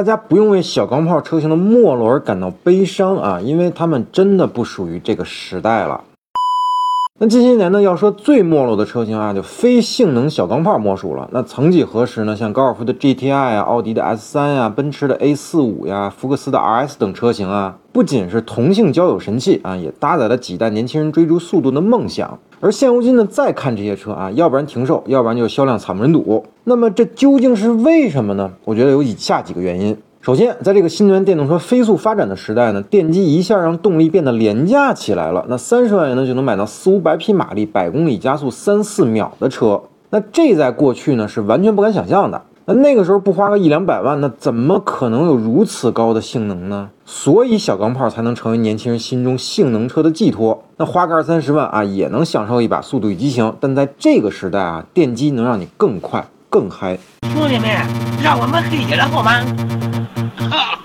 大家不用为小钢炮车型的没落而感到悲伤啊，因为他们真的不属于这个时代了。那近些年呢，要说最没落的车型啊，就非性能小钢炮莫属了。那曾几何时呢，像高尔夫的 GTI 啊、奥迪的 S3 呀、奔驰的 A45 呀、福克斯的 RS 等车型啊，不仅是同性交友神器啊，也搭载了几代年轻人追逐速度的梦想。而现如今呢，再看这些车啊，要不然停售，要不然就是销量惨不忍睹。那么这究竟是为什么呢？我觉得有以下几个原因。首先，在这个新能源电动车飞速发展的时代呢，电机一下让动力变得廉价起来了。那三十万元呢就能买到四五百匹马力、百公里加速三四秒的车，那这在过去呢是完全不敢想象的。那个时候不花个一两百万，那怎么可能有如此高的性能呢？所以小钢炮才能成为年轻人心中性能车的寄托。那花个二三十万啊，也能享受一把速度与激情。但在这个时代啊，电机能让你更快、更嗨。兄弟们，让我们对起来好吗？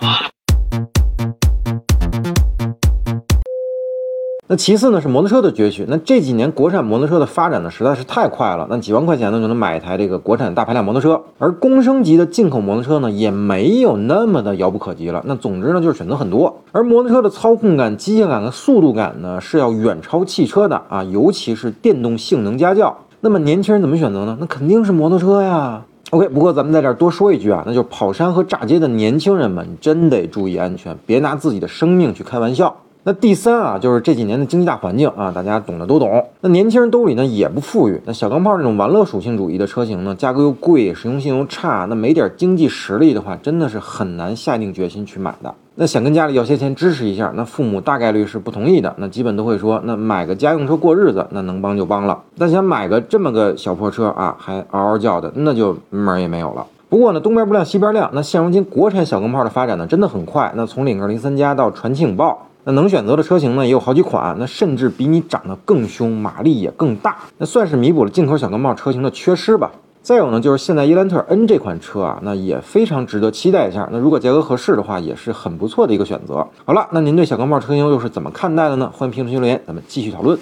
那其次呢是摩托车的崛起。那这几年国产摩托车的发展呢实在是太快了。那几万块钱呢就能买一台这个国产大排量摩托车，而公升级的进口摩托车呢也没有那么的遥不可及了。那总之呢就是选择很多，而摩托车的操控感、机械感和速度感呢是要远超汽车的啊，尤其是电动性能家轿。那么年轻人怎么选择呢？那肯定是摩托车呀。OK，不过咱们在这儿多说一句啊，那就是跑山和炸街的年轻人们真得注意安全，别拿自己的生命去开玩笑。那第三啊，就是这几年的经济大环境啊，大家懂的都懂。那年轻人兜里呢也不富裕，那小钢炮这种玩乐属性主义的车型呢，价格又贵，实用性又差，那没点经济实力的话，真的是很难下定决心去买的。那想跟家里要些钱支持一下，那父母大概率是不同意的，那基本都会说，那买个家用车过日子，那能帮就帮了。但想买个这么个小破车啊，还嗷嗷叫的，那就门儿也没有了。不过呢，东边不亮西边亮，那现如今国产小钢炮的发展呢，真的很快。那从领克零三加到传奇影豹。那能选择的车型呢也有好几款，那甚至比你长得更凶，马力也更大，那算是弥补了进口小钢炮车型的缺失吧。再有呢，就是现在伊兰特 N 这款车啊，那也非常值得期待一下。那如果价格合适的话，也是很不错的一个选择。好了，那您对小钢炮车型又是怎么看待的呢？欢迎评论区留言，咱们继续讨论。